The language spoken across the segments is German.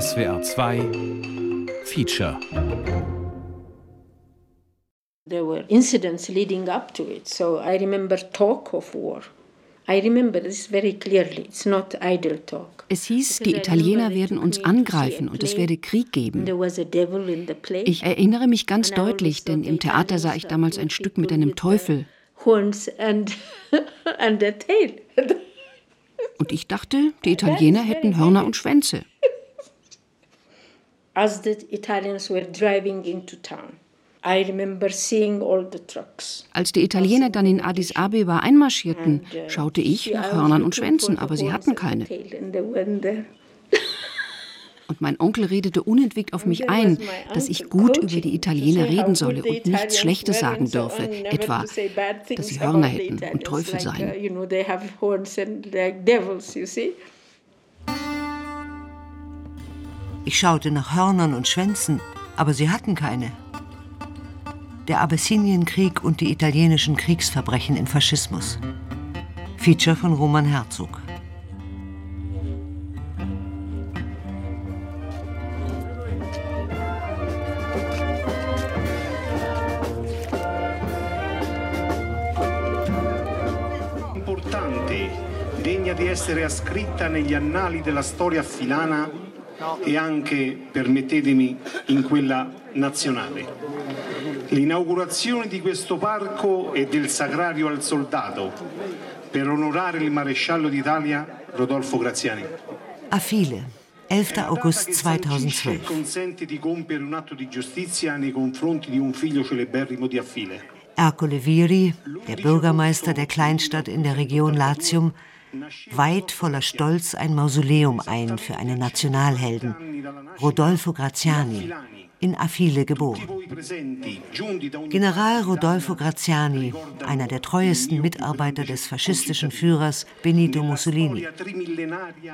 SWR 2 Feature There were incidents leading up to it, so I remember talk of war. I remember this very clearly. It's not idle talk. Es hieß, die Italiener werden uns angreifen und es werde Krieg geben. Ich erinnere mich ganz deutlich, denn im Theater sah ich damals ein Stück mit einem Teufel. Und ich dachte, die Italiener hätten Hörner und Schwänze. As the Italians were driving into town. Als die Italiener dann in Addis Abeba einmarschierten, uh, schaute ich nach Hörnern und Schwänzen, aber sie hatten keine. Und mein Onkel redete unentwegt auf mich ein, dass ich gut über die Italiener reden solle und nichts Schlechtes sagen dürfe, etwa, dass sie Hörner hätten und Teufel seien. Ich schaute nach Hörnern und Schwänzen, aber sie hatten keine der Abessinienkrieg und die italienischen Kriegsverbrechen im Faschismus. Feature von Roman Herzog. Importante, degna di essere ascritta negli annali della storia affilana e anche, permettetemi, in quella nazionale l'inaugurazione di questo parco e del Sagrario al Soldato per onorare il maresciallo d'Italia Rodolfo Graziani. A viele. 11. August 2012. consente di compiere un atto di giustizia nei confronti di un figlio celeberrimo di Affile. Ercole Viri, der Bürgermeister der Kleinstadt in der Region Latium, weiht voller Stolz ein Mausoleum ein für einen Nationalhelden, Rodolfo Graziani, in Affile geboren. General Rodolfo Graziani, einer der treuesten Mitarbeiter des faschistischen Führers Benito Mussolini.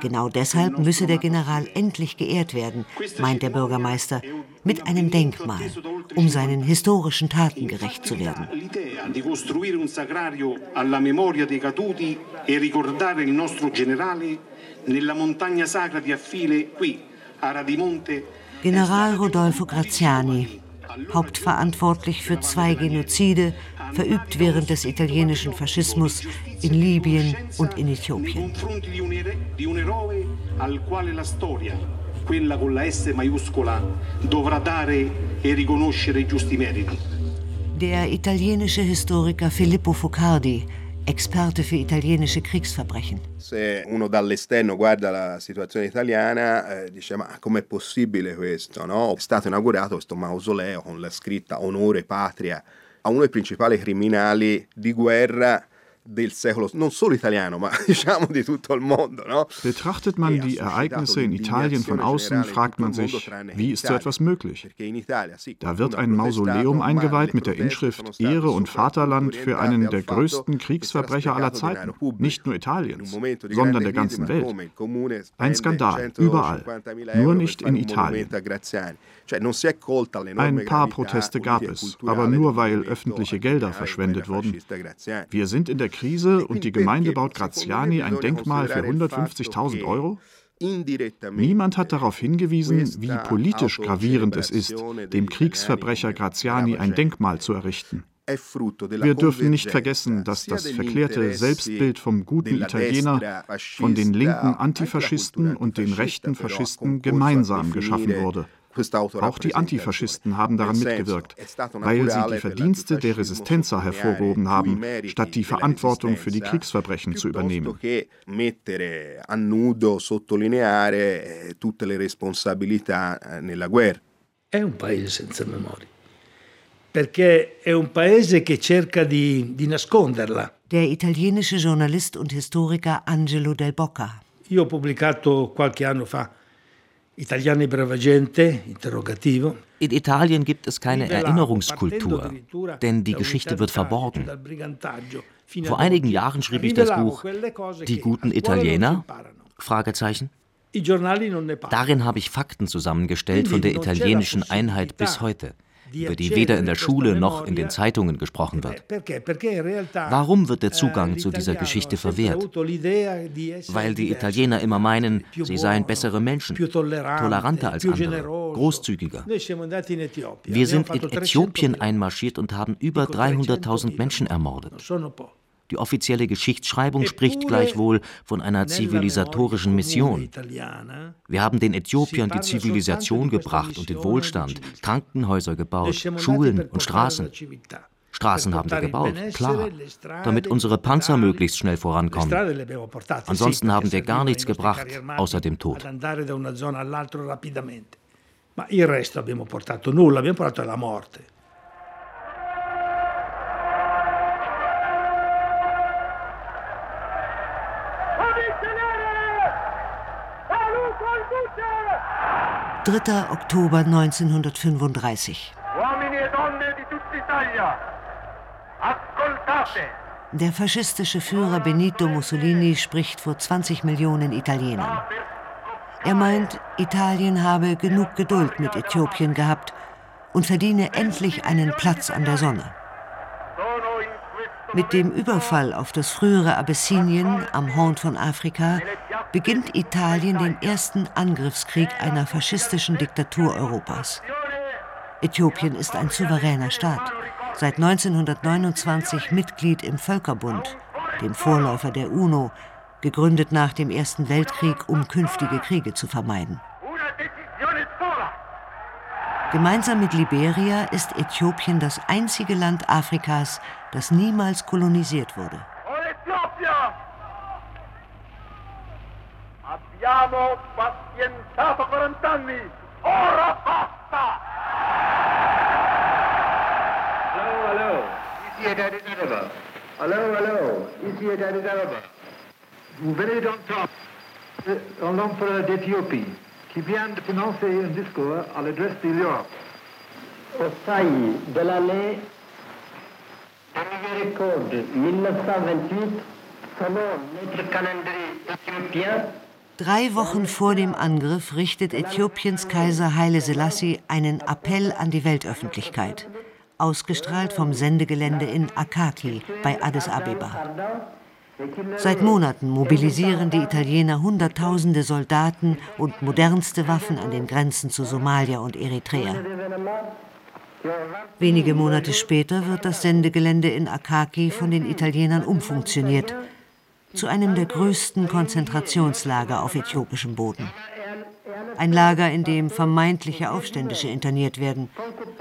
Genau deshalb müsse der General endlich geehrt werden, meint der Bürgermeister, mit einem Denkmal, um seinen historischen Taten gerecht zu werden. nella montagna sacra di Affile, qui, a Radimonte, General Rodolfo Graziani, hauptverantwortlich für zwei Genozide, verübt während des italienischen Faschismus in Libyen und in Äthiopien. e. Der italienische Historiker Filippo Focardi Experte für italienische Kriegsverbrechen. Se uno dall'esterno guarda la situazione italiana, eh, dice ma com'è possibile questo? No? È stato inaugurato questo mausoleo con la scritta onore, patria a uno dei principali criminali di guerra del secolo, non solo italiano, ma diciamo di tutto il mondo. No? Betrachtet man die Ereignisse in Italien von außen, fragt man sich, wie ist so etwas möglich? Da wird ein Mausoleum eingeweiht mit der Inschrift Ehre und Vaterland für einen der größten Kriegsverbrecher aller Zeiten, nicht nur Italiens, sondern der ganzen Welt. Ein Skandal, überall, nur nicht in Italien. Ein paar Proteste gab es, aber nur weil öffentliche Gelder verschwendet wurden. Wir sind in der Krise und die Gemeinde baut Graziani ein Denkmal für 150.000 Euro? Niemand hat darauf hingewiesen, wie politisch gravierend es ist, dem Kriegsverbrecher Graziani ein Denkmal zu errichten. Wir dürfen nicht vergessen, dass das verklärte Selbstbild vom guten Italiener von den linken Antifaschisten und den rechten Faschisten gemeinsam geschaffen wurde. Auch die Antifaschisten haben daran mitgewirkt, weil sie die Verdienste der Resistenza hervorgehoben haben, statt die Verantwortung für die Kriegsverbrechen zu übernehmen. È un paese senza memoria, perché è un paese che cerca di, di nasconderla. Der italienische Journalist und Historiker Angelo Del Bocca. Io ho pubblicato qualche anno fa In Italien gibt es keine Erinnerungskultur, denn die Geschichte wird verborgen. Vor einigen Jahren schrieb ich das Buch Die guten Italiener? Fragezeichen. Darin habe ich Fakten zusammengestellt von der italienischen Einheit bis heute. Über die weder in der Schule noch in den Zeitungen gesprochen wird. Warum wird der Zugang zu dieser Geschichte verwehrt? Weil die Italiener immer meinen, sie seien bessere Menschen, toleranter als andere, großzügiger. Wir sind in Äthiopien einmarschiert und haben über 300.000 Menschen ermordet. Die offizielle Geschichtsschreibung spricht gleichwohl von einer zivilisatorischen Mission. Wir haben den Äthiopiern die Zivilisation gebracht und den Wohlstand, Krankenhäuser gebaut, Schulen und Straßen. Straßen haben wir gebaut, klar, damit unsere Panzer möglichst schnell vorankommen. Ansonsten haben wir gar nichts gebracht, außer dem Tod. Ma il resto abbiamo portato nulla, abbiamo portato la morte. Dritter Oktober 1935. Der faschistische Führer Benito Mussolini spricht vor 20 Millionen Italienern. Er meint, Italien habe genug Geduld mit Äthiopien gehabt und verdiene endlich einen Platz an der Sonne. Mit dem Überfall auf das frühere Abessinien am Horn von Afrika beginnt Italien den ersten Angriffskrieg einer faschistischen Diktatur Europas. Äthiopien ist ein souveräner Staat, seit 1929 Mitglied im Völkerbund, dem Vorläufer der UNO, gegründet nach dem Ersten Weltkrieg, um künftige Kriege zu vermeiden. Gemeinsam mit Liberia ist Äthiopien das einzige Land Afrikas, das niemals kolonisiert wurde. Abbiamo pazientato 40 anni, ora basta! Hallo, hallo, ici est Addis Ababa. Vous venez d'entendre l'empereur d'Éthiopie qui vient de prononcer un discours à l'adresse de l'Europe. Au failli de l'année de miséricorde 1928, selon notre calendrier éthiopien, Drei Wochen vor dem Angriff richtet Äthiopiens Kaiser Haile Selassie einen Appell an die Weltöffentlichkeit, ausgestrahlt vom Sendegelände in Akaki bei Addis Abeba. Seit Monaten mobilisieren die Italiener Hunderttausende Soldaten und modernste Waffen an den Grenzen zu Somalia und Eritrea. Wenige Monate später wird das Sendegelände in Akaki von den Italienern umfunktioniert zu einem der größten Konzentrationslager auf äthiopischem Boden. Ein Lager, in dem vermeintliche Aufständische interniert werden,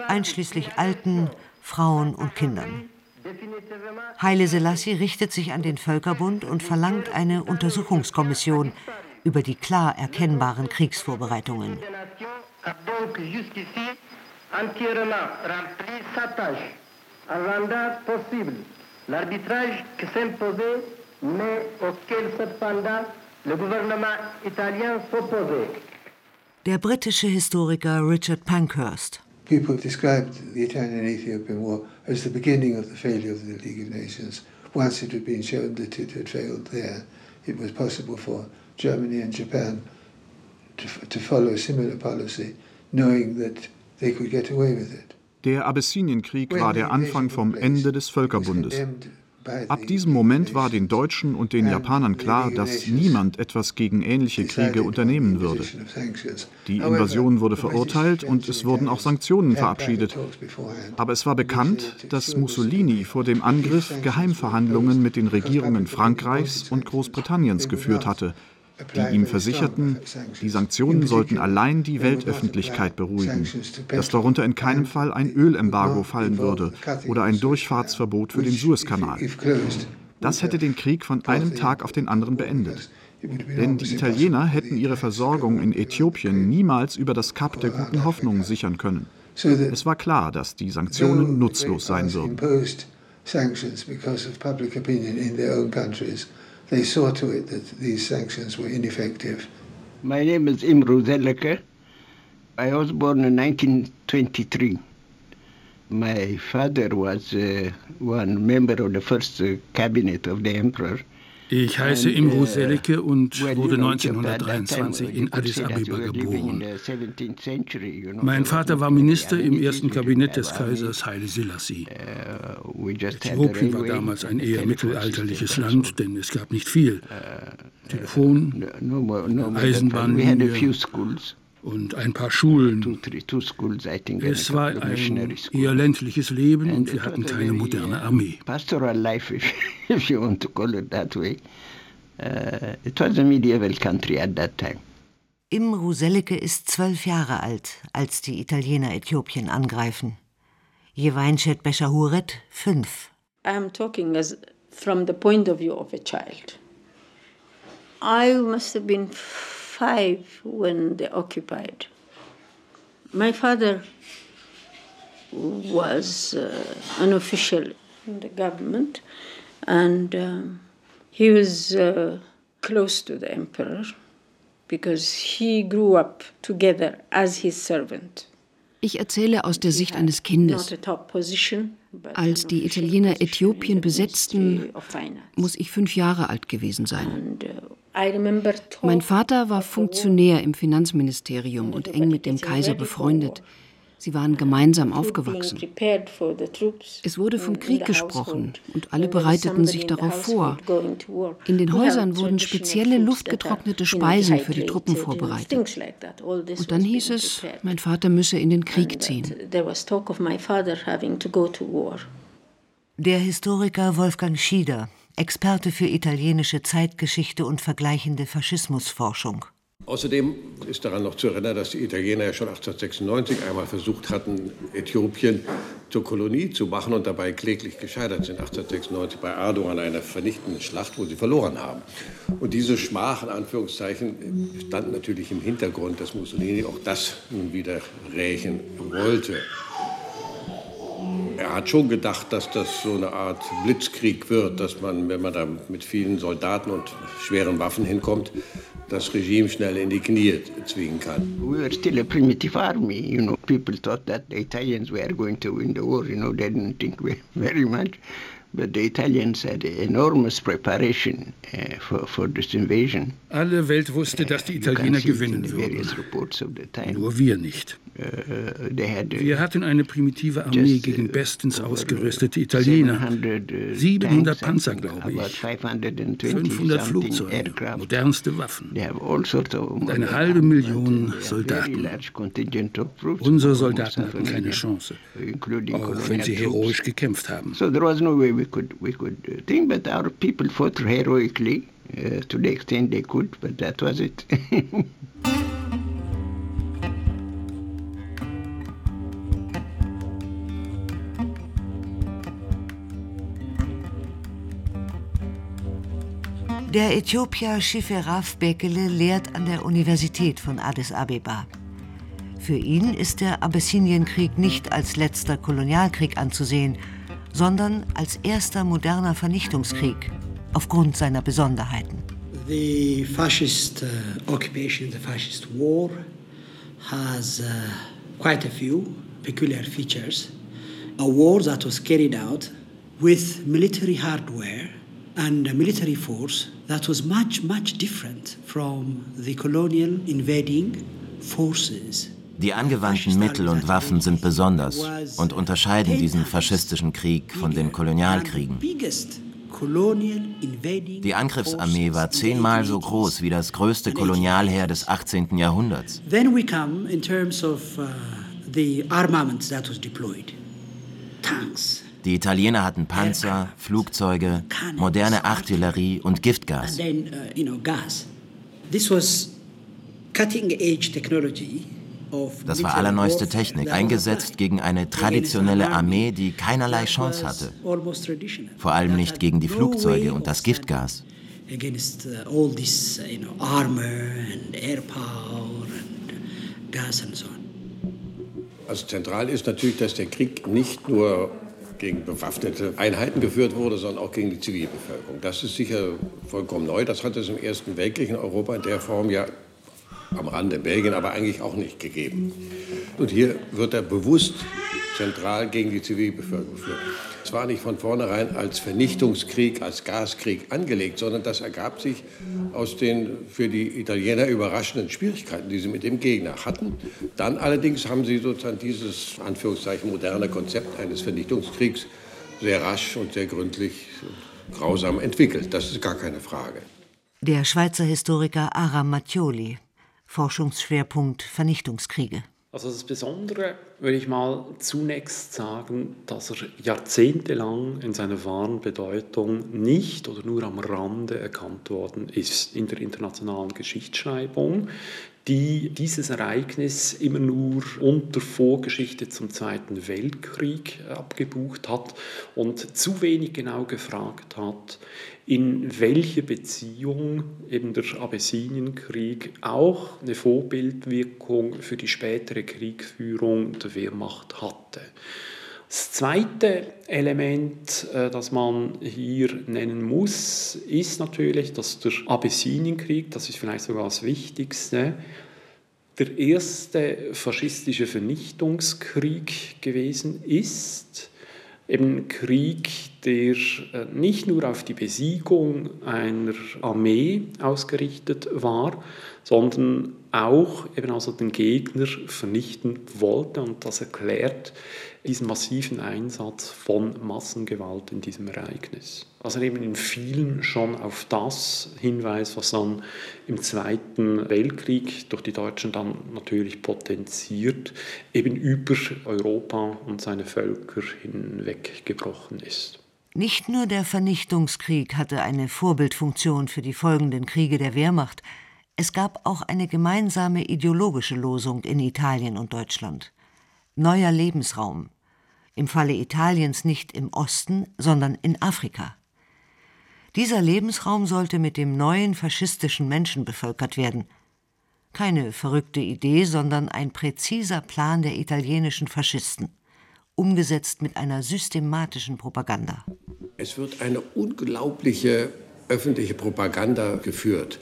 einschließlich Alten, Frauen und Kindern. Haile Selassie richtet sich an den Völkerbund und verlangt eine Untersuchungskommission über die klar erkennbaren Kriegsvorbereitungen. Der britische Historiker Richard Pankhurst. People have described the Italian-Ethiopian War as the beginning of the failure of the League of Nations. Once it had been shown that it had failed there, it was possible for Germany and Japan to, to follow a similar policy, knowing that they could get away with it. Der Abessinienkrieg war der Anfang vom Ende des Völkerbundes. Ab diesem Moment war den Deutschen und den Japanern klar, dass niemand etwas gegen ähnliche Kriege unternehmen würde. Die Invasion wurde verurteilt und es wurden auch Sanktionen verabschiedet. Aber es war bekannt, dass Mussolini vor dem Angriff Geheimverhandlungen mit den Regierungen Frankreichs und Großbritanniens geführt hatte die ihm versicherten, die Sanktionen sollten allein die Weltöffentlichkeit beruhigen, dass darunter in keinem Fall ein Ölembargo fallen würde oder ein Durchfahrtsverbot für den Suezkanal. Das hätte den Krieg von einem Tag auf den anderen beendet. Denn die Italiener hätten ihre Versorgung in Äthiopien niemals über das Kap der guten Hoffnung sichern können. Es war klar, dass die Sanktionen nutzlos sein würden. They saw to it that these sanctions were ineffective. My name is Imru Zeleke. I was born in 1923. My father was uh, one member of the first uh, cabinet of the emperor. Ich heiße Imru Selike und wurde 1923 in Addis Abeba geboren. Mein Vater war Minister im ersten Kabinett des Kaisers Haile Selassie. Äthiopien war damals ein eher mittelalterliches Land, denn es gab nicht viel. Telefon, Eisenbahnlinie und ein paar Schulen. Es war ein eher ländliches Leben und wir hatten keine moderne Armee. Pastoral life, if you want to call it that way. Uh, it was a medieval country at that time. Imru Selike ist zwölf Jahre alt, als die Italiener Äthiopien angreifen. Jeweinchet Beshahuret fünf. I'm talking as from the point of view of a child. I must have been five when they occupied. My father was uh, an official in the government, and um, he was uh, close to the emperor because he grew up together as his servant. Ich erzähle aus der Sicht eines Kindes. Als die Italiener Äthiopien besetzten, muss ich fünf Jahre alt gewesen sein. Mein Vater war Funktionär im Finanzministerium und eng mit dem Kaiser befreundet. Sie waren gemeinsam aufgewachsen. Es wurde vom Krieg gesprochen und alle bereiteten sich darauf vor. In den Häusern wurden spezielle luftgetrocknete Speisen für die Truppen vorbereitet. Und dann hieß es, mein Vater müsse in den Krieg ziehen. Der Historiker Wolfgang Schieder, Experte für italienische Zeitgeschichte und vergleichende Faschismusforschung. Außerdem ist daran noch zu erinnern, dass die Italiener ja schon 1896 einmal versucht hatten, Äthiopien zur Kolonie zu machen und dabei kläglich gescheitert sind. 1896 bei Ardo an einer vernichtenden Schlacht, wo sie verloren haben. Und diese Schmach, in Anführungszeichen, stand natürlich im Hintergrund, dass Mussolini auch das nun wieder rächen wollte. Er hat schon gedacht, dass das so eine Art Blitzkrieg wird, dass man, wenn man da mit vielen Soldaten und schweren Waffen hinkommt, das Regime schnell in die Knie zwingen kann. We were still a primitive army, you know. People thought that the Italians were going to win the war, you know. They didn't think very much. But the Italians had enormous preparation for, for this invasion. Alle Welt wusste, dass die Italiener gewinnen würden. Nur wir nicht. Uh, wir hatten eine primitive Armee gegen bestens ausgerüstete Italiener. 700 Panzer, glaube ich. 500 Flugzeuge, modernste Waffen. Und eine halbe Million Soldaten. Unsere Soldaten hatten keine Chance, auch wenn sie heroisch gekämpft haben. We could, we could think, but our people fought heroically uh, to the extent they could, but that was it. Der Äthiopier Shiferaf Bekele lehrt an der Universität von Addis Abeba. Für ihn ist der Abessinienkrieg nicht als letzter Kolonialkrieg anzusehen, sondern als erster moderner Vernichtungskrieg aufgrund seiner Besonderheiten. The fascist uh, occupation, the fascist war has uh, quite a few peculiar features. A war that was carried out with military hardware and a military force that was much, much different from the colonial invading forces. Die angewandten Mittel und Waffen sind besonders und unterscheiden diesen faschistischen Krieg von den Kolonialkriegen. Die Angriffsarmee war zehnmal so groß wie das größte Kolonialheer des 18. Jahrhunderts. Then we come in terms of uh, the armament that was deployed. Tanks, die Italiener hatten Panzer, Flugzeuge, moderne Artillerie und Giftgas. Uh, das war allerneueste Technik, eingesetzt gegen eine traditionelle Armee, die keinerlei Chance hatte. Vor allem nicht gegen die Flugzeuge und das Giftgas. Uh, also zentral ist natürlich, dass der Krieg nicht nur gegen bewaffnete Einheiten geführt wurde, sondern auch gegen die Zivilbevölkerung. Das ist sicher vollkommen neu. Das hat es im Ersten Weltkrieg in Europa in der Form ja am Rande Belgien, aber eigentlich auch nicht gegeben. Und hier wird er bewusst zentral gegen die Zivilbevölkerung geführt. Es war nicht von vornherein als Vernichtungskrieg, als Gaskrieg angelegt, sondern das ergab sich aus den für die Italiener überraschenden Schwierigkeiten, die sie mit dem Gegner hatten. Dann allerdings haben sie sozusagen dieses Anführungszeichen moderne Konzept eines Vernichtungskriegs sehr rasch und sehr gründlich grausam entwickelt. Das ist gar keine Frage. Der Schweizer Historiker Aram Mattioli, Forschungsschwerpunkt Vernichtungskriege. Also das Besondere würde ich mal zunächst sagen, dass er jahrzehntelang in seiner wahren Bedeutung nicht oder nur am Rande erkannt worden ist in der internationalen Geschichtsschreibung die dieses Ereignis immer nur unter Vorgeschichte zum Zweiten Weltkrieg abgebucht hat und zu wenig genau gefragt hat, in welche Beziehung eben der Abessinienkrieg auch eine Vorbildwirkung für die spätere Kriegsführung der Wehrmacht hatte. Das zweite Element, äh, das man hier nennen muss, ist natürlich, dass der Abessinienkrieg, das ist vielleicht sogar das Wichtigste, der erste faschistische Vernichtungskrieg gewesen ist. Eben Krieg, der äh, nicht nur auf die Besiegung einer Armee ausgerichtet war, sondern auch eben also den Gegner vernichten wollte und das erklärt diesen massiven Einsatz von Massengewalt in diesem Ereignis. Also eben in vielen schon auf das Hinweis, was dann im Zweiten Weltkrieg durch die Deutschen dann natürlich potenziert, eben über Europa und seine Völker hinweggebrochen ist. Nicht nur der Vernichtungskrieg hatte eine Vorbildfunktion für die folgenden Kriege der Wehrmacht, es gab auch eine gemeinsame ideologische Losung in Italien und Deutschland. Neuer Lebensraum, im Falle Italiens nicht im Osten, sondern in Afrika. Dieser Lebensraum sollte mit dem neuen faschistischen Menschen bevölkert werden. Keine verrückte Idee, sondern ein präziser Plan der italienischen Faschisten, umgesetzt mit einer systematischen Propaganda. Es wird eine unglaubliche öffentliche Propaganda geführt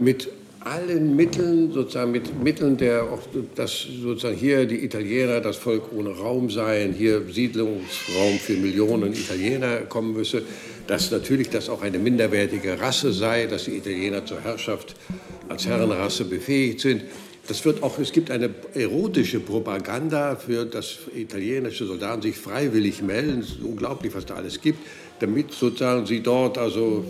mit allen Mitteln, sozusagen mit Mitteln der, auch dass sozusagen hier die Italiener das Volk ohne Raum seien, hier Siedlungsraum für Millionen Italiener kommen müsse, dass natürlich das auch eine minderwertige Rasse sei, dass die Italiener zur Herrschaft als Herrenrasse befähigt sind. Das wird auch, es gibt eine erotische Propaganda für, dass italienische Soldaten sich freiwillig melden. Es ist unglaublich, was da alles gibt, damit sozusagen sie dort, also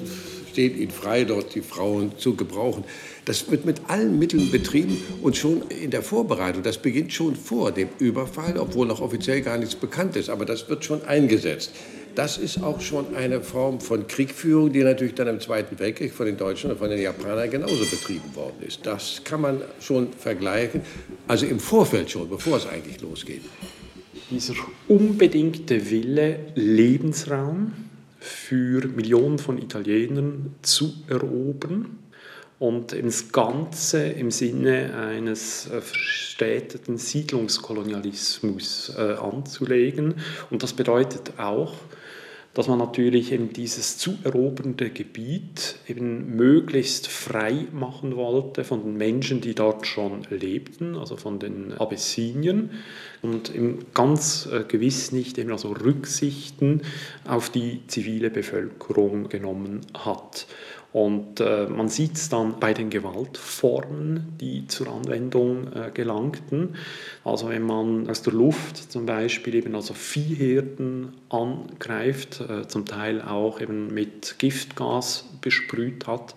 steht ihnen frei, dort die Frauen zu gebrauchen. Das wird mit allen Mitteln betrieben und schon in der Vorbereitung, das beginnt schon vor dem Überfall, obwohl noch offiziell gar nichts bekannt ist, aber das wird schon eingesetzt. Das ist auch schon eine Form von Kriegführung, die natürlich dann im Zweiten Weltkrieg von den Deutschen und von den Japanern genauso betrieben worden ist. Das kann man schon vergleichen, also im Vorfeld schon, bevor es eigentlich losgeht. Dieser unbedingte Wille, Lebensraum für Millionen von Italienern zu erobern, und das Ganze im Sinne eines äh, verstädteten Siedlungskolonialismus äh, anzulegen. Und das bedeutet auch, dass man natürlich eben dieses zu erobernde Gebiet eben möglichst frei machen wollte von den Menschen, die dort schon lebten, also von den Abessinien und eben ganz äh, gewiss nicht eben also Rücksichten auf die zivile Bevölkerung genommen hat. Und äh, man sieht es dann bei den Gewaltformen, die zur Anwendung äh, gelangten. Also wenn man aus der Luft zum Beispiel eben also Viehherden angreift, äh, zum Teil auch eben mit Giftgas besprüht hat,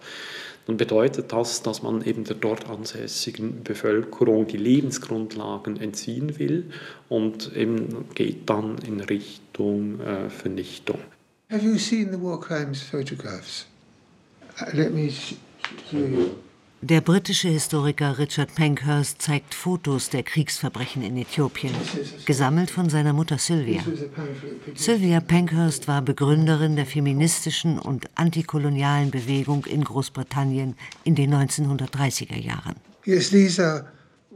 dann bedeutet das, dass man eben der dort ansässigen Bevölkerung die Lebensgrundlagen entziehen will und eben geht dann in Richtung äh, Vernichtung. Have you seen the war crimes photographs? Let me show you. Der britische Historiker Richard Pankhurst zeigt Fotos der Kriegsverbrechen in Äthiopien, gesammelt von seiner Mutter Sylvia. Sylvia Pankhurst war Begründerin der feministischen und antikolonialen Bewegung in Großbritannien in den 1930er Jahren. Yes, these are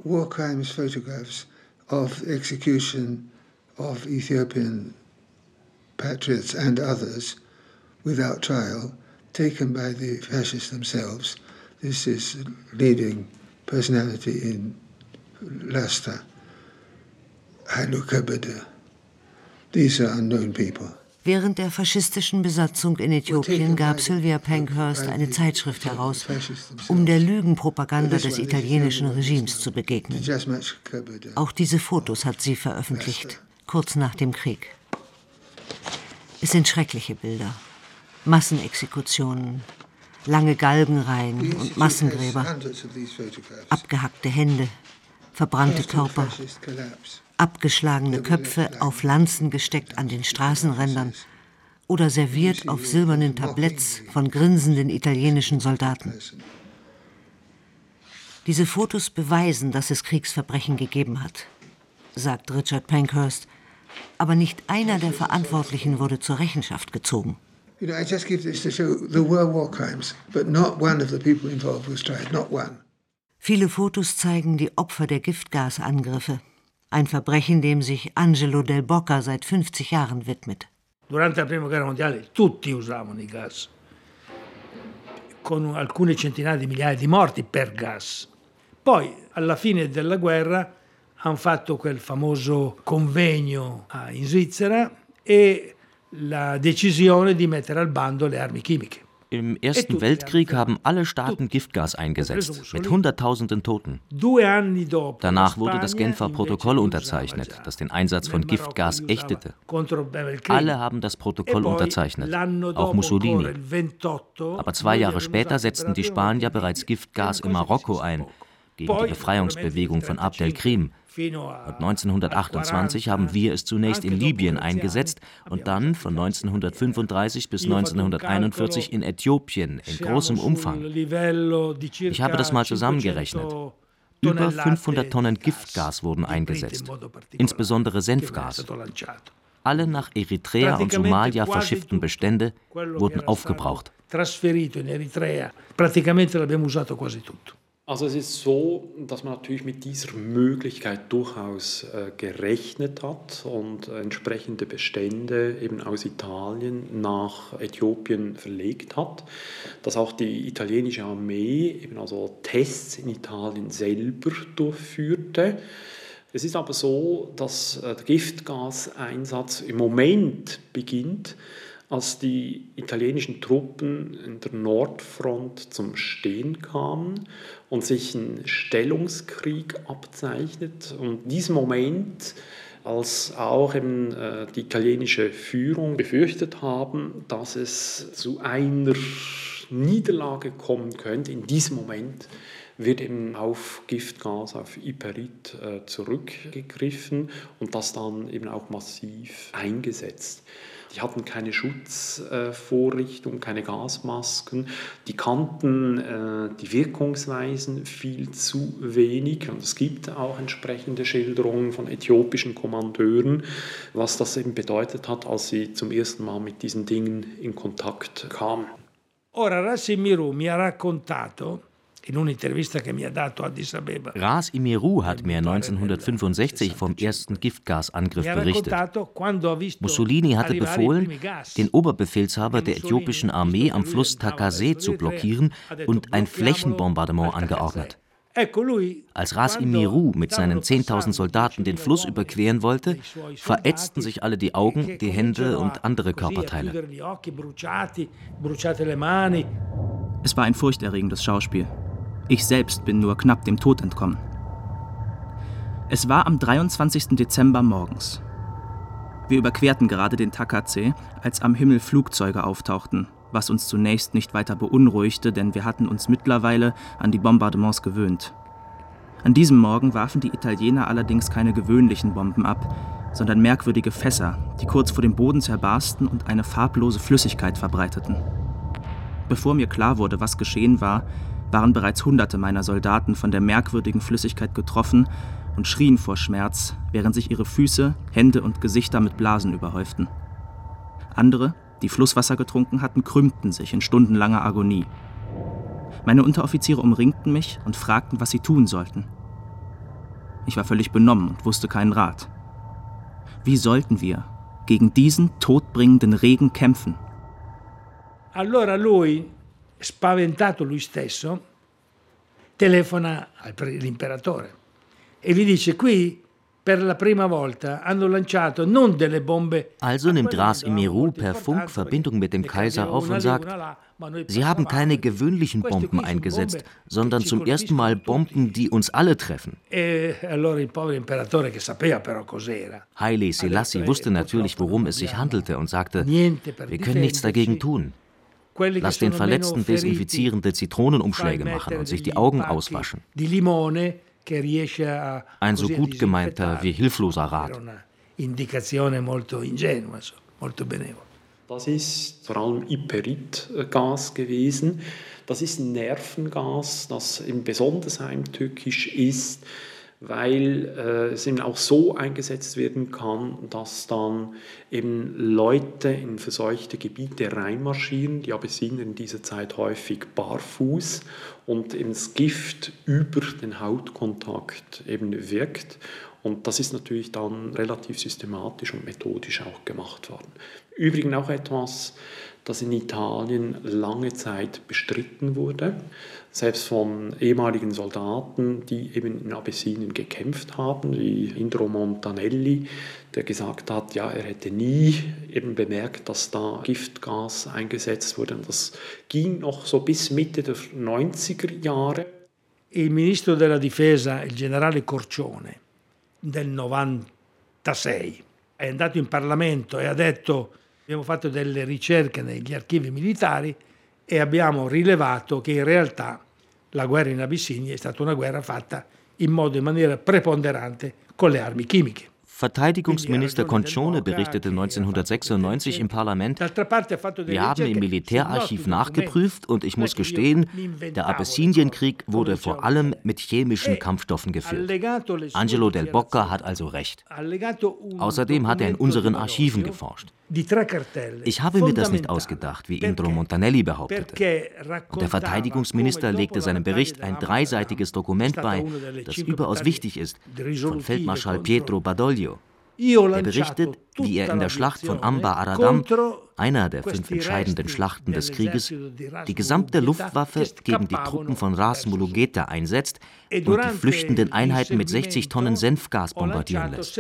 war crimes photographs of execution of Ethiopian patriots and others without trial taken by the fascists themselves. This is leading personality in Leicester, Hailo Kabada. These are unknown people. Während der faschistischen Besatzung in Äthiopien gab Sylvia Pankhurst eine Zeitschrift heraus, um der Lügenpropaganda des italienischen Regimes zu begegnen. Auch diese Fotos hat sie veröffentlicht, kurz nach dem Krieg. Es sind schreckliche Bilder. Massenexekutionen, lange Galgenreihen und Massengräber, abgehackte Hände, verbrannte Körper, abgeschlagene Köpfe auf Lanzen gesteckt an den Straßenrändern oder serviert auf silbernen Tabletts von grinsenden italienischen Soldaten. Diese Fotos beweisen, dass es Kriegsverbrechen gegeben hat, sagt Richard Pankhurst, aber nicht einer der Verantwortlichen wurde zur Rechenschaft gezogen. Viele Fotos zeigen die Opfer der Giftgasangriffe, ein Verbrechen, dem sich Angelo del Bocca seit 50 Jahren widmet. Durante la prima guerra mondiale tutti usavano i gas, con alcune centinaia di migliaia di morti per gas. Poi, alla fine della guerra, hanno fatto quel famoso convegno in Svizzera e la decisione di mettere al bando le armi chimiche. Im Ersten Weltkrieg haben alle Staaten Giftgas eingesetzt, mit Hunderttausenden Toten. Danach wurde das Genfer Protokoll unterzeichnet, das den Einsatz von Giftgas ächtete. Alle haben das Protokoll e unterzeichnet, auch Mussolini. Aber zwei Jahre später setzten die Spanier bereits Giftgas in Marokko ein, gegen die Befreiungsbewegung von Abdel Krim. Und 1928 haben wir es zunächst in Libyen eingesetzt und dann von 1935 bis 1941 in Äthiopien in großem Umfang. Ich habe das mal zusammengerechnet. Über 500 Tonnen Giftgas wurden eingesetzt, insbesondere Senfgas. Alle nach Eritrea und Somalia verschifften Bestände wurden aufgebraucht. Trasferito in Eritrea, praticamente l'abbiamo usato quasi tutto. Also es ist so, dass man natürlich mit dieser Möglichkeit durchaus äh, gerechnet hat und entsprechende Bestände eben aus Italien nach Äthiopien verlegt hat, dass auch die italienische Armee eben also Tests in Italien selber durchführte. Es ist aber so, dass äh, der Giftgaseinsatz im Moment beginnt, als die italienischen Truppen in der Nordfront zum Stehen kamen und sich ein Stellungskrieg abzeichnet. Und diesen Moment, als auch eben, äh, die italienische Führung befürchtet haben, dass es zu einer Niederlage kommen könnte, in diesem Moment wird eben auf Giftgas, auf Iperit äh, zurückgegriffen und das dann eben auch massiv eingesetzt. Die hatten keine Schutzvorrichtung, keine Gasmasken. Die kannten äh, die Wirkungsweisen viel zu wenig. Und es gibt auch entsprechende Schilderungen von äthiopischen Kommandeuren, was das eben bedeutet hat, als sie zum ersten Mal mit diesen Dingen in Kontakt kamen. Ora Rassimiru mi ha raccontato Ras Imiru hat mir 1965 vom ersten Giftgasangriff berichtet. Mussolini hatte befohlen, den Oberbefehlshaber der äthiopischen Armee am Fluss Takasee zu blockieren und ein Flächenbombardement angeordnet. Als Ras Imiru mit seinen 10.000 Soldaten den Fluss überqueren wollte, verätzten sich alle die Augen, die Hände und andere Körperteile. Es war ein furchterregendes Schauspiel. Ich selbst bin nur knapp dem Tod entkommen. Es war am 23. Dezember morgens. Wir überquerten gerade den Takase, als am Himmel Flugzeuge auftauchten, was uns zunächst nicht weiter beunruhigte, denn wir hatten uns mittlerweile an die Bombardements gewöhnt. An diesem Morgen warfen die Italiener allerdings keine gewöhnlichen Bomben ab, sondern merkwürdige Fässer, die kurz vor dem Boden zerbarsten und eine farblose Flüssigkeit verbreiteten. Bevor mir klar wurde, was geschehen war, waren bereits Hunderte meiner Soldaten von der merkwürdigen Flüssigkeit getroffen und schrien vor Schmerz, während sich ihre Füße, Hände und Gesichter mit Blasen überhäuften. Andere, die Flusswasser getrunken hatten, krümmten sich in stundenlanger Agonie. Meine Unteroffiziere umringten mich und fragten, was sie tun sollten. Ich war völlig benommen und wusste keinen Rat. Wie sollten wir gegen diesen todbringenden Regen kämpfen? Allora lui spaventato lui stesso, telefona all'imperatore e gli dice qui per la prima volta hanno lanciato non delle bombe. Also nimmt Ras Imiru per Funk Verbindung mit dem Kaiser auf und sagt, Sie haben keine gewöhnlichen Bomben eingesetzt, sondern zum ersten Mal Bomben, die uns alle treffen. E Haile Selassie wusste natürlich, worum es sich handelte und sagte, wir können nichts dagegen tun. Lass den Verletzten desinfizierende Zitronenumschläge machen und sich die Augen auswaschen. Ein so gut gemeinter wie hilfloser Rat. Das ist vor allem Iperitgas gewesen. Das ist ein Nervengas, das eben besonders heimtückisch ist, weil äh, es eben auch so eingesetzt werden kann, dass dann eben Leute in verseuchte Gebiete reinmarschieren. Die Abyssiner in dieser Zeit häufig barfuß und eben das Gift über den Hautkontakt eben wirkt. Und das ist natürlich dann relativ systematisch und methodisch auch gemacht worden. Übrigens auch etwas, das in Italien lange Zeit bestritten wurde, selbst von ehemaligen Soldaten, die eben in Abessinien gekämpft haben, wie Indro Montanelli, der gesagt hat, ja, er hätte nie eben bemerkt, dass da Giftgas eingesetzt wurde. Und das ging noch so bis Mitte der 90er Jahre. Il ministro della difesa, il generale Corcione, del 96, è andato in Parlamento e ha detto abbiamo fatto delle ricerche negli archivi militari e abbiamo rilevato che in realtà la guerra in Abissinia è stata una guerra fatta in modo in maniera preponderante con le armi chimiche. Verteidigungsminister Concione berichtete 1996 im Parlament, wir haben im Militärarchiv nachgeprüft und ich muss gestehen, der Abessinienkrieg wurde vor allem mit chemischen Kampfstoffen geführt. Angelo del Bocca hat also recht. Außerdem hat er in unseren Archiven geforscht. Ich habe mir das nicht ausgedacht, wie Indro Montanelli behauptete. Und der Verteidigungsminister legte seinem Bericht ein dreiseitiges Dokument bei, das überaus wichtig ist, von Feldmarschall Pietro Badoglio. Er berichtet, wie er in der Schlacht von Amba Aradam, einer der fünf entscheidenden Schlachten des Krieges, die gesamte Luftwaffe gegen die Truppen von Ras Mulugeta einsetzt und die flüchtenden Einheiten mit 60 Tonnen Senfgas bombardieren lässt.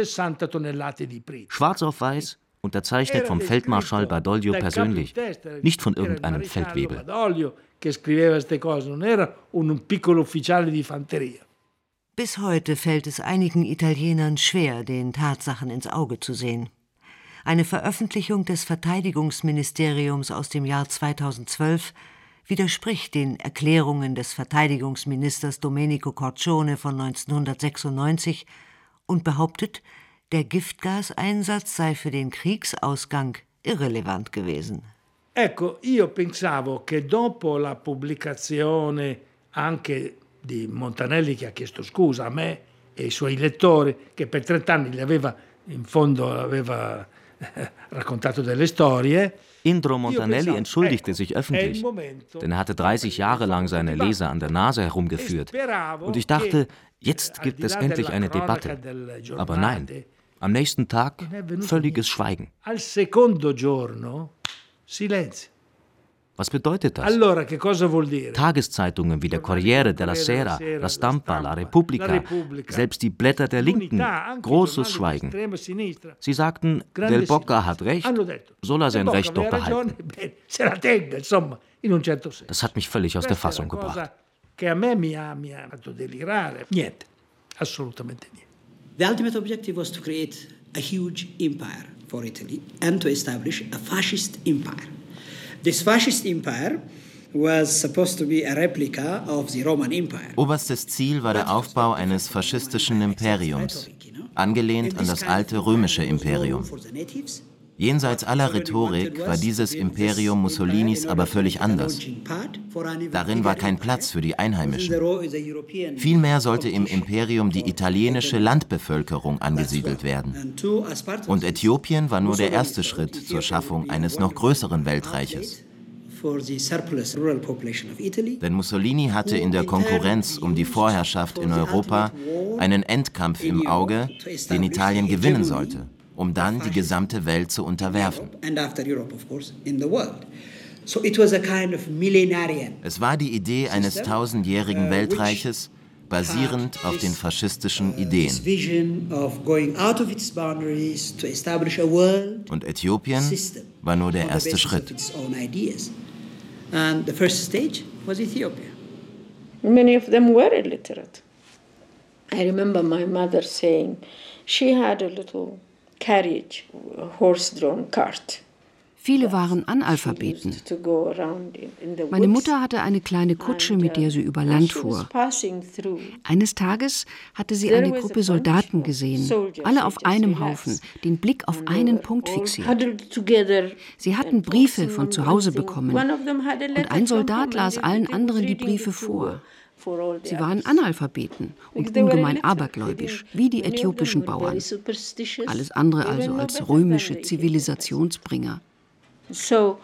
Schwarz auf weiß, unterzeichnet vom Feldmarschall Badoglio persönlich, nicht von irgendeinem Feldwebel. Bis heute fällt es einigen Italienern schwer, den Tatsachen ins Auge zu sehen. Eine Veröffentlichung des Verteidigungsministeriums aus dem Jahr 2012 widerspricht den Erklärungen des Verteidigungsministers Domenico Corcione von 1996 und behauptet, der Giftgaseinsatz sei für den Kriegsausgang irrelevant gewesen. Ecco, io pensavo che dopo la pubblicazione anche di Montanelli che ha chiesto scusa a me e ai suoi lettori, che per 30 anni gli aveva, in fondo aveva raccontato delle storie, Indro Montanelli entschuldigte sich öffentlich, denn er hatte 30 Jahre lang seine Leser an der Nase herumgeführt. Und ich dachte, jetzt gibt es endlich eine Debatte. Aber nein, am nächsten Tag völliges Schweigen. Was bedeutet das? Tageszeitungen wie der Corriere della Sera, La Stampa, La Repubblica, selbst die Blätter der Linken, großes Schweigen. Sie sagten, Del Bocca hat recht, soll er sein Recht doch behalten. Das hat mich völlig aus der Fassung gebracht. Assolutamente niente. The ultimate objective was to create a huge empire for Italy and to establish a fascist empire. This fascist empire was supposed to be a replica of the Roman Empire. Oberstes Ziel war der Aufbau eines faschistischen Imperiums, angelehnt an das alte römische Imperium. Jenseits aller Rhetorik war dieses Imperium Mussolinis aber völlig anders. Darin war kein Platz für die Einheimischen. Vielmehr sollte im Imperium die italienische Landbevölkerung angesiedelt werden. Und Äthiopien war nur der erste Schritt zur Schaffung eines noch größeren Weltreiches. Denn Mussolini hatte in der Konkurrenz um die Vorherrschaft in Europa einen Endkampf im Auge, den Italien gewinnen sollte um dann die gesamte Welt zu unterwerfen. Es war die Idee eines tausendjährigen uh, Weltreiches, basierend auf den faschistischen Ideen. Und Äthiopien war nur der erste Schritt. Many of them were illiterate. I remember my mother saying she had a little carriage, horse-drawn cart. Viele waren Analphabeten. Meine Mutter hatte eine kleine Kutsche, mit der sie über Land fuhr. Eines Tages hatte sie eine Gruppe Soldaten gesehen, alle auf einem Haufen, den Blick auf einen Punkt fixiert. Sie hatten Briefe von zu Hause bekommen und ein Soldat las allen anderen die Briefe vor. Sie waren Analphabeten und ungemein abergläubisch, wie die äthiopischen Bauern. Alles andere also als römische Zivilisationsbringer. So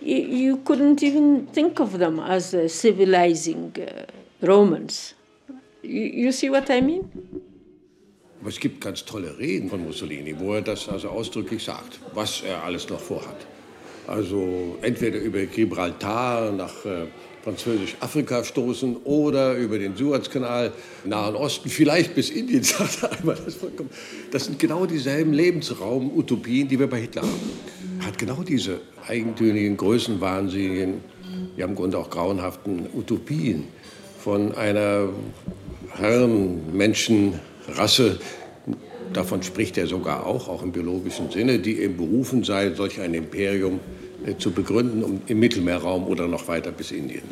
you, you couldn't even think of them as uh, civilizing uh, Romans. You, see what I mean? Aber es gibt ganz tolle Reden von Mussolini, wo er das also ausdrücklich sagt, was er alles noch vorhat. Also entweder über Gibraltar nach äh, Französisch-Afrika stoßen oder über den Suezkanal, Nahen Osten, vielleicht bis Indien, sagt er einmal. Das, das sind genau dieselben Lebensraum-Utopien, die wir bei Hitler haben hat genau diese eigentümlichen, größenwahnsinnigen, ja im Grunde auch grauenhaften Utopien von einer Herrenmenschenrasse, davon spricht er sogar auch, auch im biologischen Sinne, die eben berufen sei, solch ein Imperium äh, zu begründen um, im Mittelmeerraum oder noch weiter bis Indien.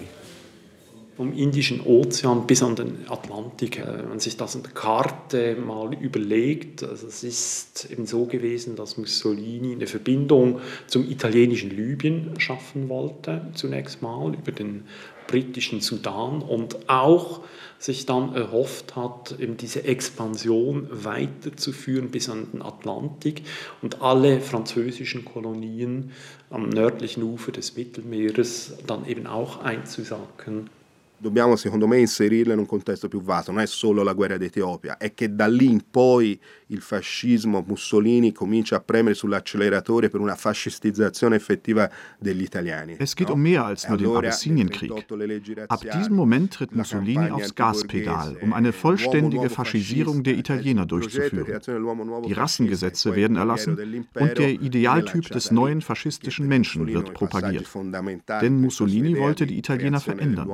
Vom Indischen Ozean bis an den Atlantik. Äh, wenn man sich das an der Karte mal überlegt, also es ist eben so gewesen, dass Mussolini eine Verbindung zum italienischen Libyen schaffen wollte, zunächst mal über den britischen Sudan und auch sich dann erhofft hat, eben diese Expansion weiterzuführen bis an den Atlantik und alle französischen Kolonien am nördlichen Ufer des Mittelmeeres dann eben auch einzusacken dobbiamo secondo me inserirla in un contesto più vasto, non è solo la guerra d'Etiopia, è che da lì in poi il fascismo Mussolini comincia a premere sull'acceleratore per una fascistizzazione effettiva degli italiani. Es geht um mehr als nur den Abyssinienkrieg. Ab diesem Moment tritt Mussolini aufs Gaspedal, um eine vollständige Faschisierung der Italiener durchzuführen. Die Rassengesetze werden erlassen und der Idealtyp des neuen faschistischen Menschen wird propagiert. Denn Mussolini wollte die Italiener verändern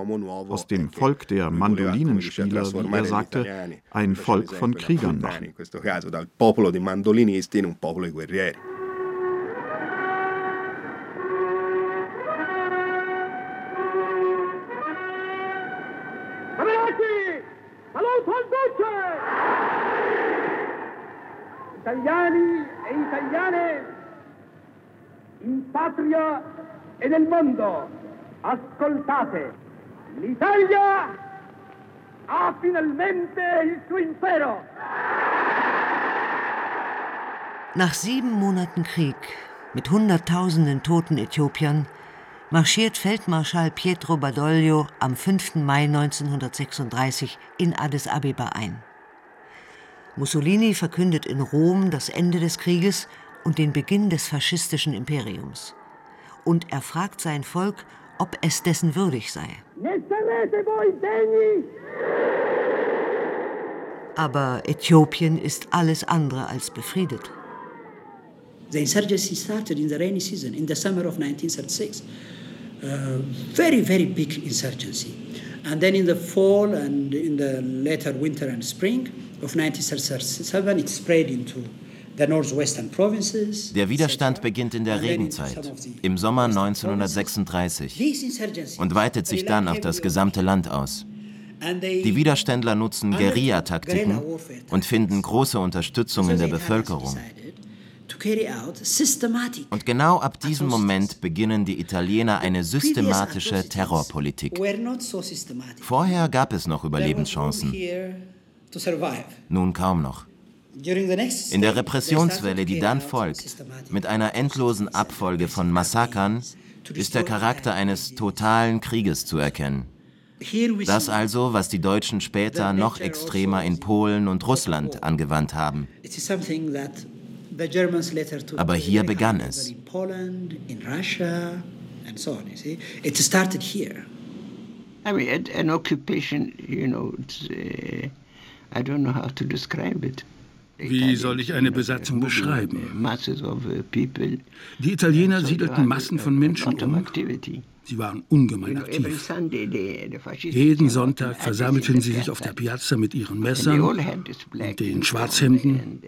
aus dem Volk der Mandolinenspieler, wie er sagte, ein Volk von Kriegern machen. dal popolo di mandolinisti in un popolo di guerrieri. Italiani e italiane in patria e nel mondo, ascoltate, l'Italia ha finalmente il suo impero. Nach sieben Monaten Krieg mit Hunderttausenden toten Äthiopiern marschiert Feldmarschall Pietro Badoglio am 5. Mai 1936 in Addis Abeba ein. Mussolini verkündet in Rom das Ende des Krieges und den Beginn des faschistischen Imperiums. Und er fragt sein Volk, ob es dessen würdig sei. Aber Äthiopien ist alles andere als befriedet. The insurgency started in the rainy season, in the summer of 1936. Uh, very, very big insurgency. And then in the fall and in the later winter and spring of 1937, it spread into Der Widerstand beginnt in der Regenzeit, im Sommer 1936, und weitet sich dann auf das gesamte Land aus. Die Widerständler nutzen Guerillataktiken und finden große Unterstützung in der Bevölkerung. Und genau ab diesem Moment beginnen die Italiener eine systematische Terrorpolitik. Vorher gab es noch Überlebenschancen. Nun kaum noch. In der Repressionswelle, die dann folgt, mit einer endlosen Abfolge von Massakern, ist der Charakter eines totalen Krieges zu erkennen. Das also, was die Deutschen später noch extremer in Polen und Russland angewandt haben. Aber hier begann es. and so on. You see, it started here. I mean, an occupation, you know, uh, I don't know how to describe it. Wie soll ich eine Besatzung beschreiben? Uh, Die Italiener siedelten Massen von Menschen um. Sie waren ungemein aktiv. Jeden Sonntag versammelten sie sich auf der Piazza mit ihren Messern und den Schwarzhemden,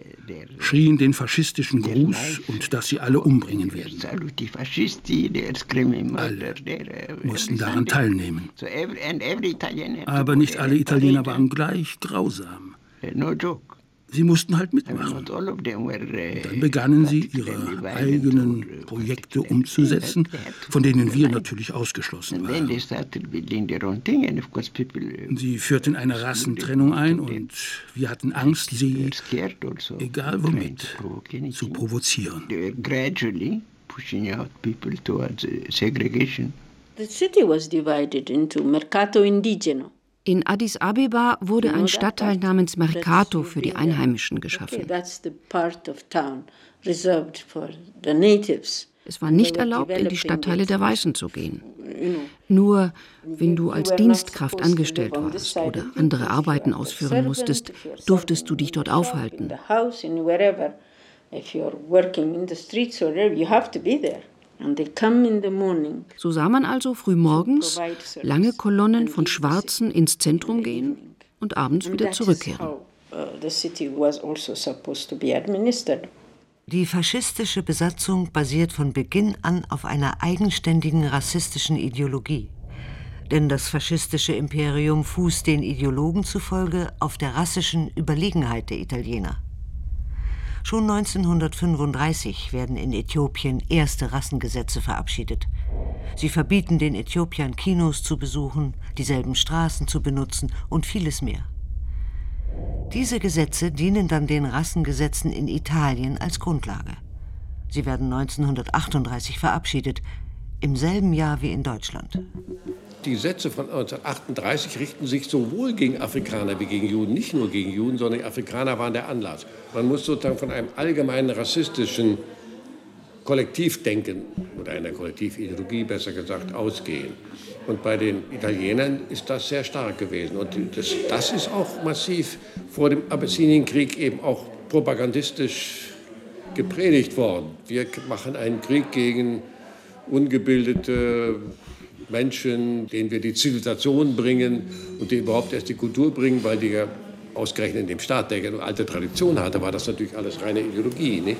schrien den faschistischen Gruß und dass sie alle umbringen werden. Alle mussten daran teilnehmen. Aber nicht alle Italiener waren gleich grausam. Sie mussten halt mitmachen. Dann begannen sie, ihre eigenen Projekte umzusetzen, von denen wir natürlich ausgeschlossen waren. Sie führten eine Rassentrennung ein und wir hatten Angst, sie, egal womit, zu provozieren. The city was divided into Mercato Indigeno. In Addis Abeba wurde ein Stadtteil namens Mercato für die Einheimischen geschaffen. Es war nicht erlaubt, in die Stadtteile der Weißen zu gehen. Nur wenn du als Dienstkraft angestellt warst oder andere Arbeiten ausführen musstest, durftest du dich dort aufhalten. If you're working in the streets or wherever, you have to be there. So sah man also früh morgens lange Kolonnen von Schwarzen ins Zentrum gehen und abends wieder zurückkehren. Uh, also Die faschistische Besatzung basiert von Beginn an auf einer eigenständigen rassistischen Ideologie. Denn das faschistische Imperium fußt den Ideologen zufolge auf der rassischen Überlegenheit der Italiener. Schon 1935 werden in Äthiopien erste Rassengesetze verabschiedet. Sie verbieten den Äthiopiern Kinos zu besuchen, dieselben Straßen zu benutzen und vieles mehr. Diese Gesetze dienen dann den Rassengesetzen in Italien als Grundlage. Sie werden 1938 verabschiedet, im selben Jahr wie in Deutschland. Die Sätze von 1938 richten sich sowohl gegen Afrikaner wie gegen Juden, nicht nur gegen Juden, sondern die Afrikaner waren der Anlass. Man muss sozusagen von einem allgemeinen rassistischen Kollektivdenken oder einer Kollektivideologie besser gesagt ausgehen. Und bei den Italienern ist das sehr stark gewesen. Und das, das ist auch massiv vor dem Abessinienkrieg eben auch propagandistisch gepredigt worden. Wir machen einen Krieg gegen ungebildete Menschen, denen wir die Zivilisation bringen und die überhaupt erst die Kultur bringen, weil die ja ausgerechnet in dem Staat, der eine alte Tradition hatte, war das natürlich alles reine Ideologie. Nicht?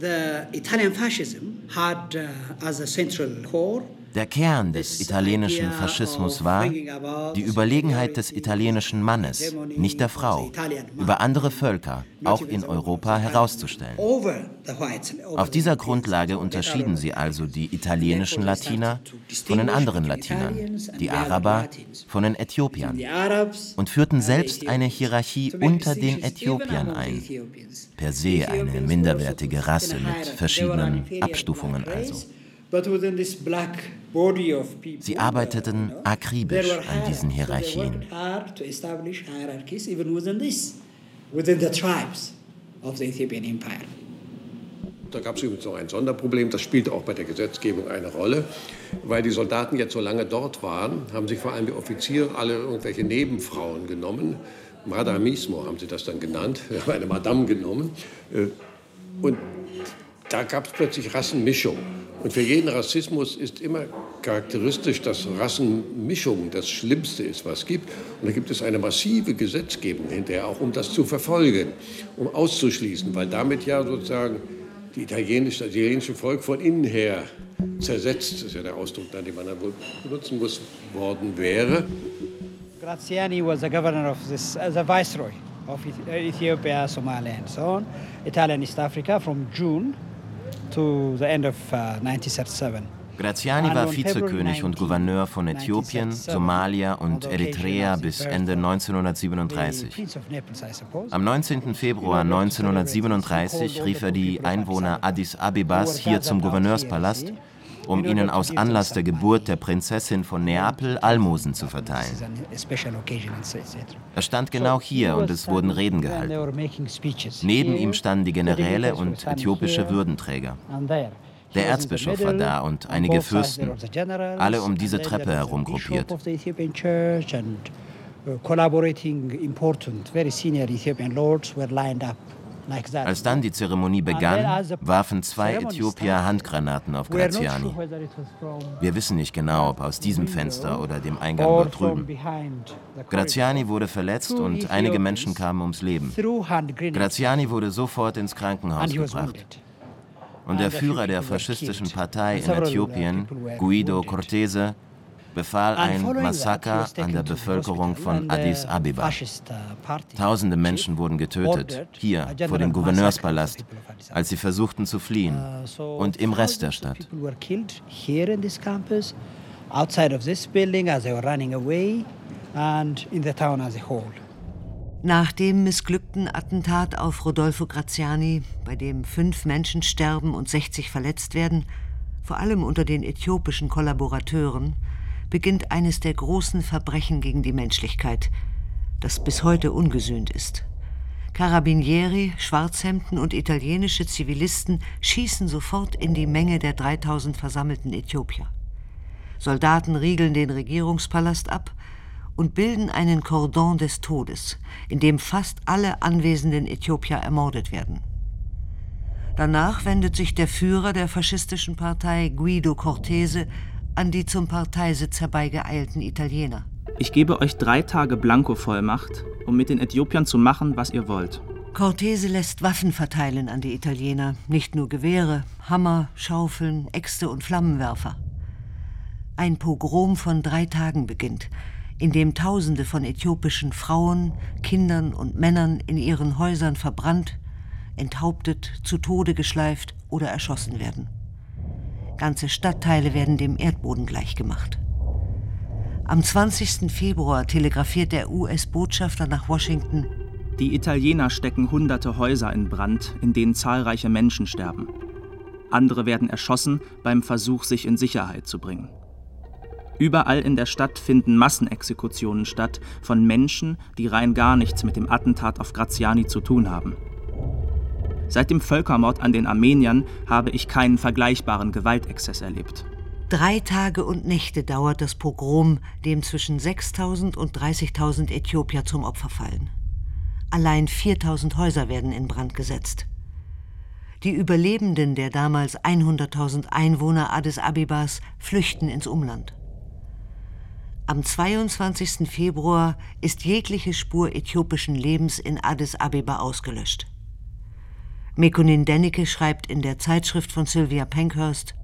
The Italian fascism had uh, as a central core der Kern des italienischen Faschismus war die Überlegenheit des italienischen Mannes, nicht der Frau, über andere Völker, auch in Europa, herauszustellen. Auf dieser Grundlage unterschieden sie also die italienischen Latiner von den anderen Latinern, die Araber von den Äthiopiern und führten selbst eine Hierarchie unter den Äthiopiern ein. Per se eine minderwertige Rasse mit verschiedenen Abstufungen also. Sie arbeiteten akribisch an diesen Hierarchien. Da gab es übrigens noch ein Sonderproblem, das spielte auch bei der Gesetzgebung eine Rolle. Weil die Soldaten jetzt so lange dort waren, haben sich vor allem die Offiziere alle irgendwelche Nebenfrauen genommen. Madamismo haben sie das dann genannt, eine Madame genommen. Äh, und da gab es plötzlich Rassenmischung. Und für jeden Rassismus ist immer charakteristisch, dass Rassenmischung das Schlimmste ist, was es gibt. Und da gibt es eine massive Gesetzgebung hinterher, auch um das zu verfolgen, um auszuschließen, weil damit ja sozusagen die italienische, das italienische Volk von innen her zersetzt, das ist ja der Ausdruck, den man dann wohl benutzen muss, worden wäre. Graziani was the governor of this, as a viceroy of Ethiopia, Somalia and so on, Italian East Africa from June to the end of uh, 1937. Graziani war Vizekönig und Gouverneur von Äthiopien, Somalia und Eritrea bis Ende 1937. Am 19. Februar 1937 rief er die Einwohner Addis Abebas hier zum Gouverneurspalast um ihnen aus Anlass der Geburt der Prinzessin von Neapel Almosen zu verteilen. Er stand genau hier und es wurden Reden gehalten. Neben ihm standen die Generäle und äthiopische Würdenträger. Der Erzbischof war da und einige Fürsten, alle um diese Treppe herum gruppiert. Collaborating important, very senior Ethiopian lords were lined up. Als dann die Zeremonie begann, warfen zwei Äthiopier Handgranaten auf Graziani. Wir wissen nicht genau, ob aus diesem Fenster oder dem Eingang dort drüben. Graziani wurde verletzt und einige Menschen kamen ums Leben. Graziani wurde sofort ins Krankenhaus gebracht. Und der Führer der faschistischen Partei in Äthiopien, Guido Cortese, befahl ein Massaker an der Bevölkerung von Addis Abeba. Tausende Menschen wurden getötet, hier vor dem Gouverneurspalast, als sie versuchten zu fliehen, und im Rest der Stadt. Nach dem missglückten Attentat auf Rodolfo Graziani, bei dem fünf Menschen sterben und 60 verletzt werden, vor allem unter den äthiopischen Kollaborateuren, beginnt eines der großen Verbrechen gegen die Menschlichkeit, das bis heute ungesühnt ist. Carabinieri, Schwarzhemden und italienische Zivilisten schießen sofort in die Menge der 3000 versammelten Äthiopier. Soldaten riegeln den Regierungspalast ab und bilden einen Kordon des Todes, in dem fast alle anwesenden Äthiopier ermordet werden. Danach wendet sich der Führer der faschistischen Partei, Guido Cortese, an die zum Parteisitz herbeigeeilten Italiener. Ich gebe euch drei Tage Blanko-Vollmacht, um mit den Äthiopiern zu machen, was ihr wollt. Cortese lässt Waffen verteilen an die Italiener, nicht nur Gewehre, Hammer, Schaufeln, Äxte und Flammenwerfer. Ein Pogrom von drei Tagen beginnt, in dem Tausende von äthiopischen Frauen, Kindern und Männern in ihren Häusern verbrannt, enthauptet, zu Tode geschleift oder erschossen werden. Ganze Stadtteile werden dem Erdboden gleichgemacht. Am 20. Februar telegrafiert der US-Botschafter nach Washington, die Italiener stecken hunderte Häuser in Brand, in denen zahlreiche Menschen sterben. Andere werden erschossen beim Versuch, sich in Sicherheit zu bringen. Überall in der Stadt finden Massenexekutionen statt von Menschen, die rein gar nichts mit dem Attentat auf Graziani zu tun haben. Seit dem Völkermord an den Armeniern habe ich keinen vergleichbaren Gewaltexzess erlebt. Drei Tage und Nächte dauert das Pogrom, dem zwischen 6.000 und 30.000 Äthiopier zum Opfer fallen. Allein 4.000 Häuser werden in Brand gesetzt. Die Überlebenden der damals 100.000 Einwohner Addis Abebas flüchten ins Umland. Am 22. Februar ist jegliche Spur äthiopischen Lebens in Addis Abeba ausgelöscht. Mekunin Dennecke schreibt in der Zeitschrift von Sylvia Pankhurst: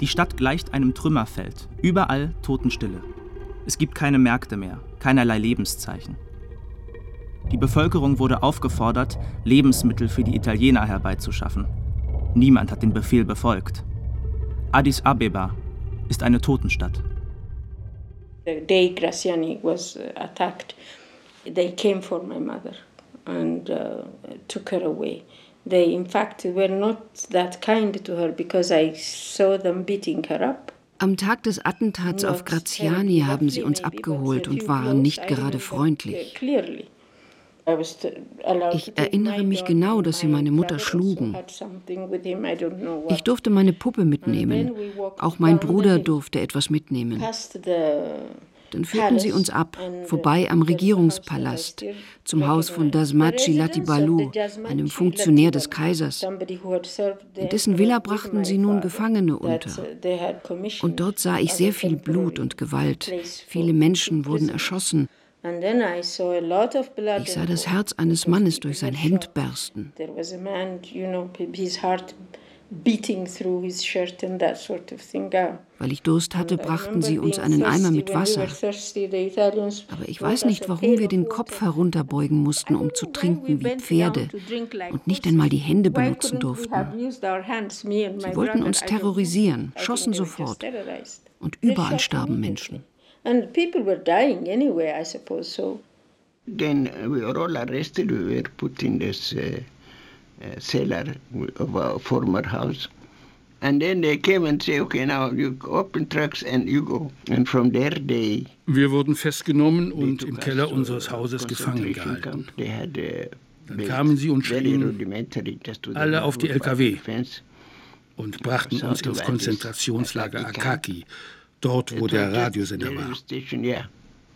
Die Stadt gleicht einem Trümmerfeld. Überall Totenstille. Es gibt keine Märkte mehr, keinerlei Lebenszeichen. Die Bevölkerung wurde aufgefordert, Lebensmittel für die Italiener herbeizuschaffen. Niemand hat den Befehl befolgt. Addis Abeba ist eine Totenstadt. The day Graciani was uh, attacked, they came for my mother and uh, took her away. They, in fact, were not that kind to her because I saw them beating her up. Am Tag des Attentats auf Graziani haben sie uns abgeholt und waren nicht gerade freundlich. Ich erinnere mich genau, dass sie meine Mutter schlugen. Ich durfte meine Puppe mitnehmen. Auch mein Bruder durfte etwas mitnehmen. Dann führten sie uns ab, vorbei am Regierungspalast, zum Haus von Dasmachi Latibalu, einem Funktionär des Kaisers. In dessen Villa brachten sie nun Gefangene unter. Und dort sah ich sehr viel Blut und Gewalt. Viele Menschen wurden erschossen. Ich sah das Herz eines Mannes durch sein Hemd bersten. Weil ich Durst hatte, brachten sie uns einen Eimer mit Wasser. Aber ich weiß nicht, warum wir den Kopf herunterbeugen mussten, um zu trinken wie Pferde und nicht einmal die Hände benutzen durften. Sie wollten uns terrorisieren, schossen sofort. Und überall starben Menschen. And people were dying anyway, I suppose so. Then we were all arrested. We were put in this uh, uh, cellar of our former house. And then they came and say, okay, now you open trucks and you go. And from there they Wir wurden festgenommen und im Keller unseres Hauses gefangen gehalten. Uh, Dann kamen sie und schrien alle auf die LKW. und brachten uns ins Konzentrationslager Akaki, dort wo der Radiosender war.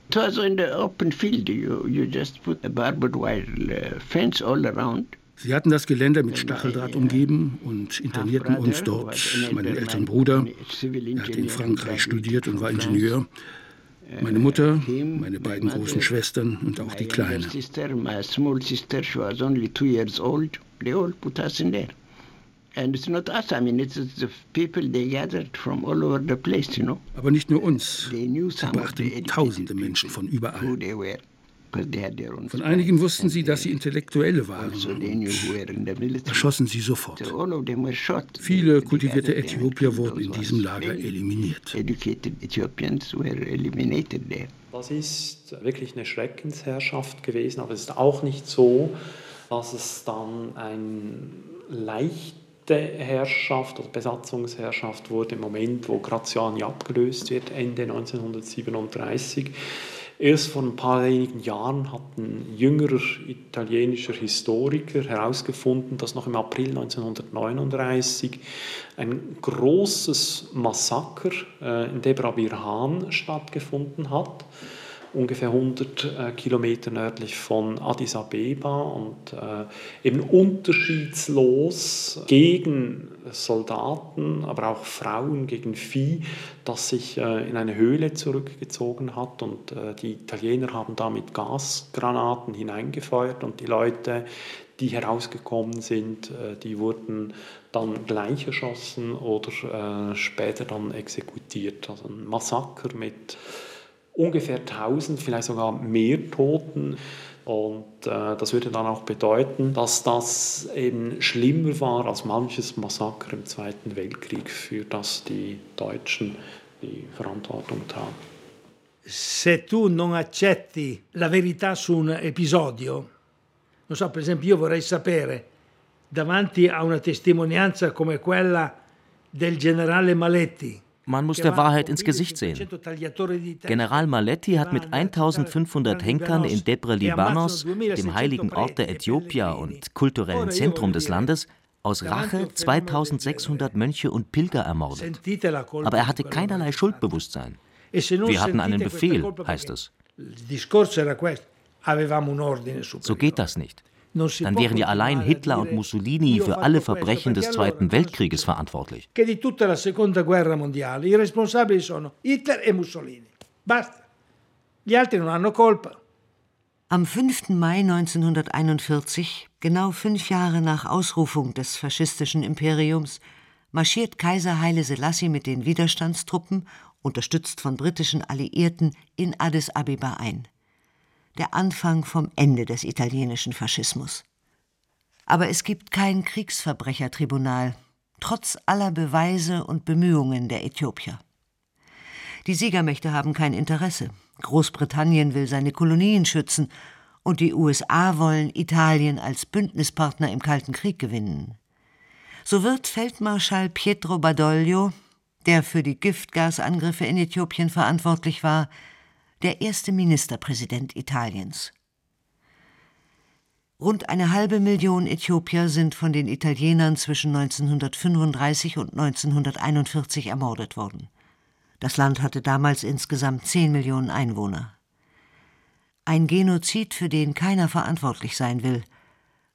It was in the open field. You, you just put a barbed wire uh, fence all around. Sie hatten das Gelände mit Stacheldraht umgeben und internierten uns dort. Meinen älteren Bruder, er hat in Frankreich studiert und war Ingenieur. Meine Mutter, meine beiden großen Schwestern und auch die Kleine. Aber nicht nur uns. Sie brachten tausende Menschen von überall. Von einigen wussten sie, dass sie Intellektuelle waren. Und erschossen sie sofort. Viele kultivierte Äthiopier wurden in diesem Lager eliminiert. Das ist wirklich eine Schreckensherrschaft gewesen, aber es ist auch nicht so, dass es dann ein leichte Herrschaft oder Besatzungsherrschaft wurde im Moment, wo Graziani abgelöst wird, Ende 1937. Erst vor ein paar wenigen Jahren hat ein jüngerer italienischer Historiker herausgefunden, dass noch im April 1939 ein großes Massaker äh, in Debra Birhan stattgefunden hat ungefähr 100 äh, Kilometer nördlich von Addis Abeba und äh, eben unterschiedslos gegen Soldaten, aber auch Frauen, gegen Vieh, das sich äh, in eine Höhle zurückgezogen hat und die Italiener haben da mit Gasgranaten hineingefeuert und die Leute, die herausgekommen sind, die wurden dann gleich erschossen oder später dann exekutiert. Also ein Massaker mit ungefähr 1000, vielleicht sogar mehr Toten. Und äh, das würde dann auch bedeuten, dass das eben schlimmer war als manches Massaker im Zweiten Weltkrieg, für das die Deutschen die Verantwortung tragen. Se tu non accetti la verità su un episodio, non so, per esempio io vorrei sapere, davanti a una testimonianza come quella del generale Maletti, Man muss der Wahrheit ins Gesicht sehen. General Maletti hat mit 1500 Henkern in Debre Libanos, dem heiligen Ort der Äthiopier und kulturellen Zentrum des Landes, aus Rache 2600 Mönche und Pilger ermordet. Aber er hatte keinerlei Schuldbewusstsein. Wir hatten einen Befehl, heißt es. So geht das nicht dann wären ja allein Hitler und Mussolini für alle Verbrechen des Zweiten Weltkrieges verantwortlich. E Am 5. Mai 1941, genau fünf Jahre nach Ausrufung des faschistischen Imperiums, marschiert Kaiser Haile Selassie mit den Widerstandstruppen, unterstützt von britischen Alliierten, in Addis Abeba ein der Anfang vom Ende des italienischen Faschismus. Aber es gibt kein Kriegsverbrechertribunal, trotz aller Beweise und Bemühungen der Äthiopier. Die Siegermächte haben kein Interesse. Großbritannien will seine Kolonien schützen und die USA wollen Italien als Bündnispartner im Kalten Krieg gewinnen. So wird Feldmarschall Pietro Badoglio, der für die Giftgasangriffe in Äthiopien verantwortlich war, der erste Ministerpräsident Italiens. Rund eine halbe Million Äthiopier sind von den Italienern zwischen 1935 und 1941 ermordet worden. Das Land hatte damals insgesamt 10 Millionen Einwohner. Ein Genozid, für den keiner verantwortlich sein will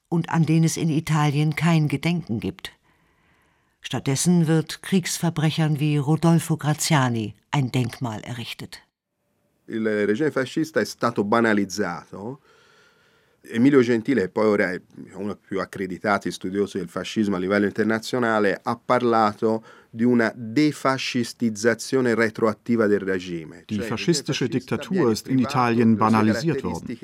und an den es in Italien kein Gedenken gibt. Stattdessen wird Kriegsverbrechern wie Rodolfo Graziani ein Denkmal errichtet. Il regime fascista è stato banalizzato. Emilio Gentile, poi ora è uno dei più accreditati studiosi del fascismo a livello internazionale, ha parlato di una defascistizzazione retroattiva del regime. Die faschistische Diktatur ist in Italien banalisiert worden.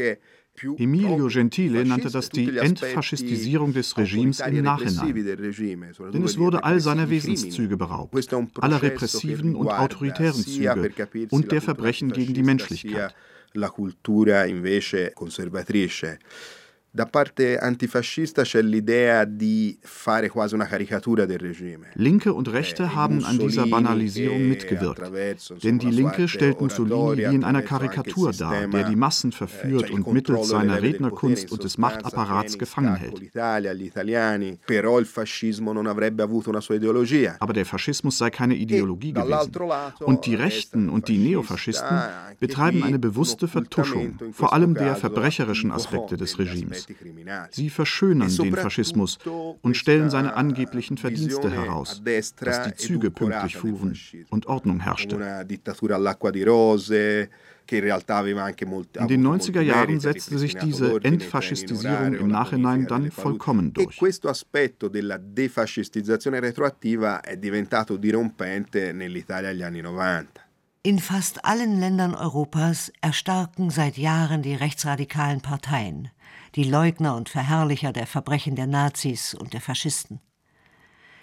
Emilio Gentile nannte das die Entfaschistisierung des Regimes im Nachhinein. Denn es wurde all seiner Wesenszüge beraubt, aller repressiven und autoritären Züge und der Verbrechen gegen die Menschlichkeit. Da parte antifascista c'è l'idea di fare quasi una caricatura del regime. Linke und Rechte eh, haben an dieser Banalisierung mitgewirkt. Denn die Linke stellt Mussolini wie in einer Karikatur dar, der die Massen verführt und mittels seiner Rednerkunst und des Machtapparats gefangen hält. Aber der Faschismus sei keine Ideologie gewesen. Und die Rechten und die Neofaschisten betreiben eine bewusste Vertuschung, vor allem der verbrecherischen Aspekte des Regimes. Sie verschönern den Faschismus und stellen seine angeblichen Verdienste heraus, dass die Züge pünktlich fuhren und Ordnung herrschte. In den 90er Jahren setzte sich diese Entfaschistisierung im Nachhinein dann vollkommen durch. Questo aspetto della defascistizzazione retroattiva è diventato dirompente nell'Italia degli anni 90. In fast allen Ländern Europas erstarken seit Jahren die rechtsradikalen Parteien die Leugner und Verherrlicher der Verbrechen der Nazis und der Faschisten.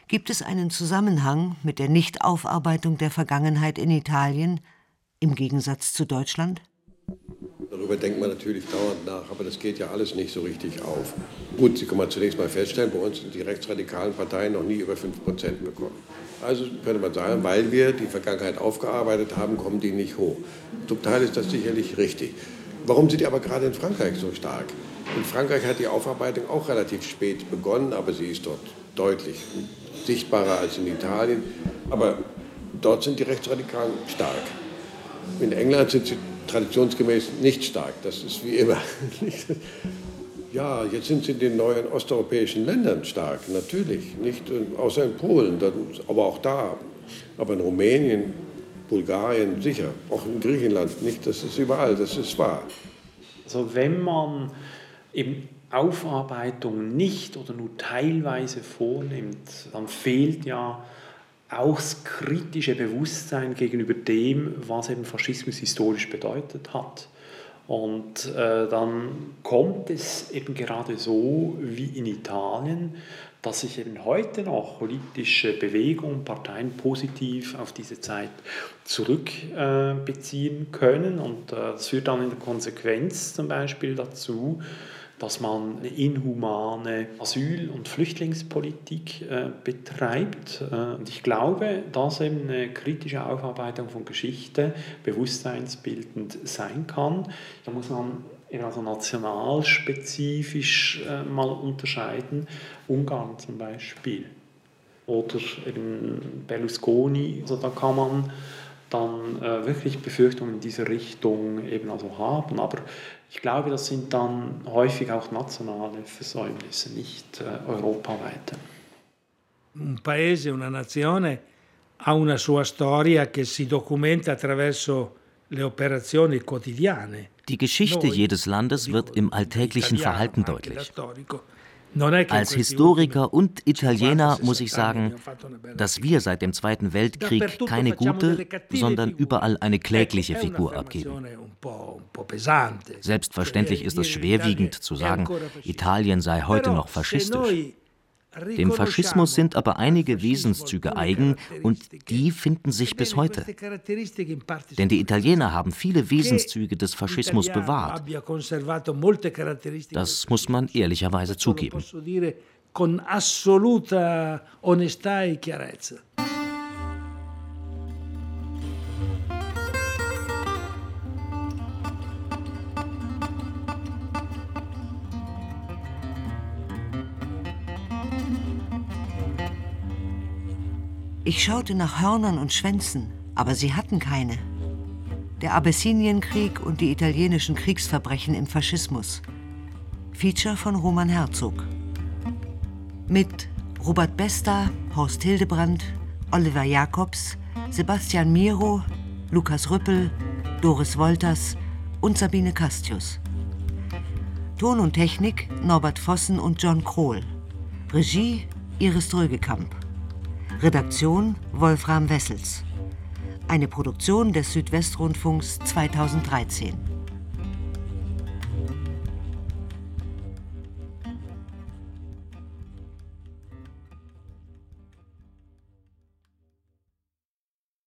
Gibt es einen Zusammenhang mit der Nichtaufarbeitung der Vergangenheit in Italien im Gegensatz zu Deutschland? Darüber denkt man natürlich dauernd nach, aber das geht ja alles nicht so richtig auf. Gut, Sie können mal zunächst mal feststellen, bei uns sind die rechtsradikalen Parteien noch nie über 5% bekommen. Also könnte man sagen, weil wir die Vergangenheit aufgearbeitet haben, kommen die nicht hoch. Zum Teil ist das sicherlich richtig. Warum sind die aber gerade in Frankreich so stark? In Frankreich hat die Aufarbeitung auch relativ spät begonnen, aber sie ist dort deutlich sichtbarer als in Italien. Aber dort sind die Rechtsradikalen stark. In England sind sie traditionsgemäß nicht stark. Das ist wie immer. Ja, jetzt sind sie in den neuen osteuropäischen Ländern stark, natürlich. Nicht außer in Polen, aber auch da. Aber in Rumänien, Bulgarien sicher. Auch in Griechenland nicht. Das ist überall, das ist wahr. Also wenn man eben Aufarbeitung nicht oder nur teilweise vornimmt, dann fehlt ja auch das kritische Bewusstsein gegenüber dem, was eben Faschismus historisch bedeutet hat. Und äh, dann kommt es eben gerade so wie in Italien, dass sich eben heute noch politische Bewegungen, Parteien positiv auf diese Zeit zurückbeziehen äh, können. Und äh, das führt dann in der Konsequenz zum Beispiel dazu, dass man eine inhumane Asyl- und Flüchtlingspolitik äh, betreibt. Äh, und ich glaube, dass eben eine kritische Aufarbeitung von Geschichte bewusstseinsbildend sein kann. Da muss man also nationalspezifisch äh, mal unterscheiden. Ungarn zum Beispiel oder eben Berlusconi, also da kann man dann äh, wirklich Befürchtungen in diese Richtung eben also haben. Aber ich glaube, das sind dann häufig auch nationale Versäumnisse, nicht äh, europaweite. Un paese, una nazione ha una sua storia che si documenta attraverso le operazioni quotidiane. Die Geschichte jedes Landes wird im alltäglichen Verhalten deutlich. Als Historiker und Italiener muss ich sagen, dass wir seit dem Zweiten Weltkrieg keine gute, sondern überall eine klägliche Figur abgeben. Selbstverständlich ist es schwerwiegend zu sagen, Italien sei heute noch faschistisch. Dem Faschismus sind aber einige Wesenszüge eigen und die finden sich bis heute. Denn die Italiener haben viele Wesenszüge des Faschismus bewahrt. Das muss man ehrlicherweise zugeben. Ich schaute nach Hörnern und Schwänzen, aber sie hatten keine. Der Abessinienkrieg und die italienischen Kriegsverbrechen im Faschismus. Feature von Roman Herzog. Mit Robert Besta, Horst Hildebrand, Oliver Jacobs, Sebastian Miro, Lukas Rüppel, Doris Wolters und Sabine Castius. Ton und Technik Norbert Vossen und John Krohl. Regie Iris Drögekamp. Redaktion Wolfram Wessels. Eine Produktion des Südwestrundfunks 2013.